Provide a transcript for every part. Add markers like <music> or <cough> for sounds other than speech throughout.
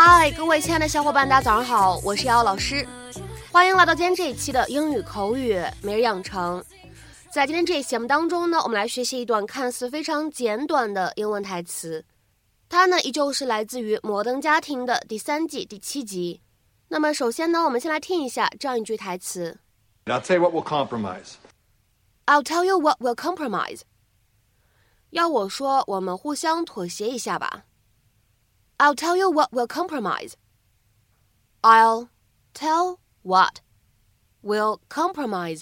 嗨，各位亲爱的小伙伴，大家早上好，我是瑶瑶老师，欢迎来到今天这一期的英语口语每日养成。在今天这一期节目当中呢，我们来学习一段看似非常简短的英文台词，它呢依旧是来自于《摩登家庭》的第三季第七集。那么首先呢，我们先来听一下这样一句台词：I'll tell you what we'll compromise. I'll tell you what we'll compromise. 要我说，我们互相妥协一下吧。I'll tell you what we'll compromise. I'll tell what we'll compromise.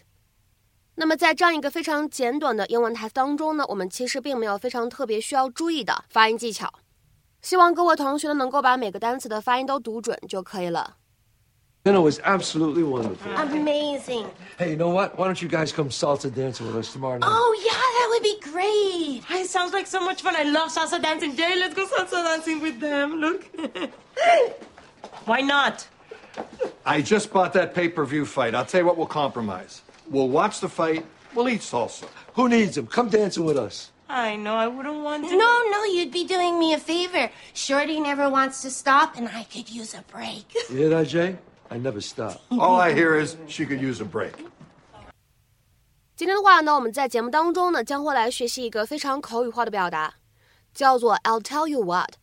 那么在这样一个非常简短的英文台词当中呢，我们其实并没有非常特别需要注意的发音技巧。希望各位同学呢能够把每个单词的发音都读准就可以了。Dinner was absolutely wonderful. Amazing. Hey, you know what? Why don't you guys come salsa dancing with us tomorrow night? Oh, yeah, that would be great. It sounds like so much fun. I love salsa dancing. Jay, let's go salsa dancing with them. Look. <laughs> Why not? I just bought that pay per view fight. I'll tell you what, we'll compromise. We'll watch the fight, we'll eat salsa. Who needs them? Come dancing with us. I know, I wouldn't want to. No, no, you'd be doing me a favor. Shorty never wants to stop, and I could use a break. You hear that, Jay? I never stop. All I hear is she could use a break. 今天的话呢，我们在节目当中呢，将会来学习一个非常口语化的表达，叫做 "I'll tell you what."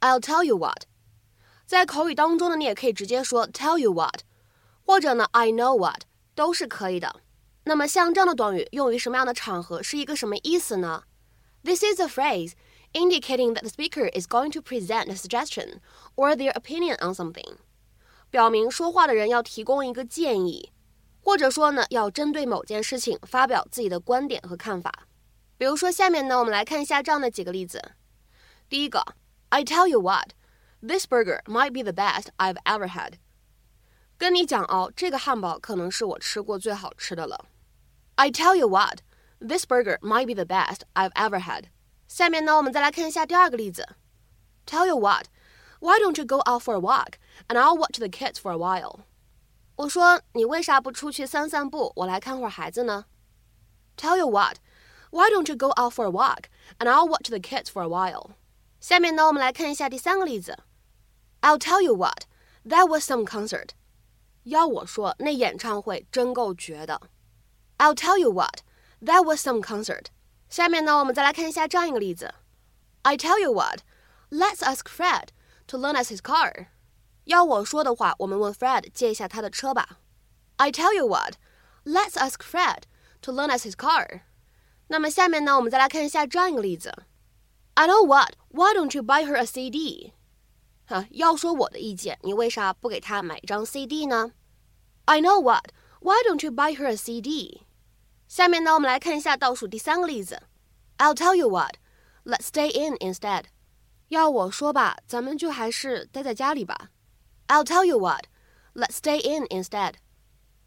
I'll tell you what. 在口语当中呢，你也可以直接说 "tell you what"，或者呢 "I know what" 都是可以的。那么像这样的短语用于什么样的场合，是一个什么意思呢？This is a phrase indicating that the speaker is going to present a suggestion or their opinion on something. 表明说话的人要提供一个建议，或者说呢，要针对某件事情发表自己的观点和看法。比如说，下面呢，我们来看一下这样的几个例子。第一个，I tell you what, this burger might be the best I've ever had。跟你讲哦，这个汉堡可能是我吃过最好吃的了。I tell you what, this burger might be the best I've ever had。下面呢，我们再来看一下第二个例子。Tell you what。Why don't you go out for a walk, and I'll watch the kids for a while？ 我说你为啥不出去散散步，我来看会儿孩子呢？Tell you what, why don't you go out for a walk, and I'll watch the kids for a while？下面呢，我们来看一下第三个例子。I'll tell you what, that was some concert。要我说，那演唱会真够绝的。I'll tell you what, that was some concert。下面呢，我们再来看一下这样一个例子。I tell you what, let's ask Fred to lend us his car。 要我说的话，我们问 Fred 借一下他的车吧。I tell you what, let's ask Fred to lend us his car。那么下面呢，我们再来看一下这样一个例子。I know what, why don't you buy her a CD？哈，要说我的意见，你为啥不给她买一张 CD 呢？I know what, why don't you buy her a CD？下面呢，我们来看一下倒数第三个例子。I'll tell you what, let's stay in instead。要我说吧，咱们就还是待在家里吧。 I'll tell you what, let's stay in instead。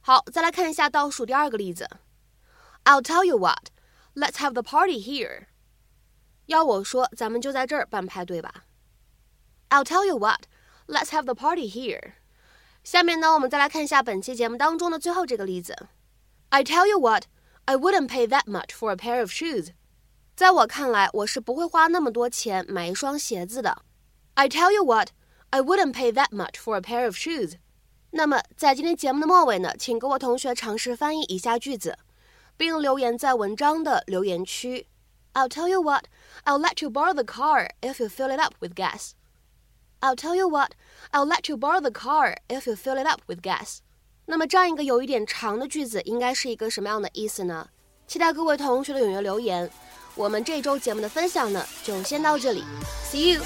好，再来看一下倒数第二个例子。I'll tell you what, let's have the party here。要我说，咱们就在这儿办派对吧。I'll tell you what, let's have the party here。下面呢，我们再来看一下本期节目当中的最后这个例子。I tell you what, I wouldn't pay that much for a pair of shoes。在我看来，我是不会花那么多钱买一双鞋子的。I tell you what, I wouldn't pay that much for a pair of shoes。那么，在今天节目的末尾呢，请各位同学尝试翻译以下句子，并留言在文章的留言区。I'll tell you what, I'll let you borrow the car if you fill it up with gas. I'll tell you what, I'll let you borrow the car if you fill it up with gas. 那么这样一个有一点长的句子，应该是一个什么样的意思呢？期待各位同学的踊跃留言。我们这周节目的分享呢，就先到这里，See you。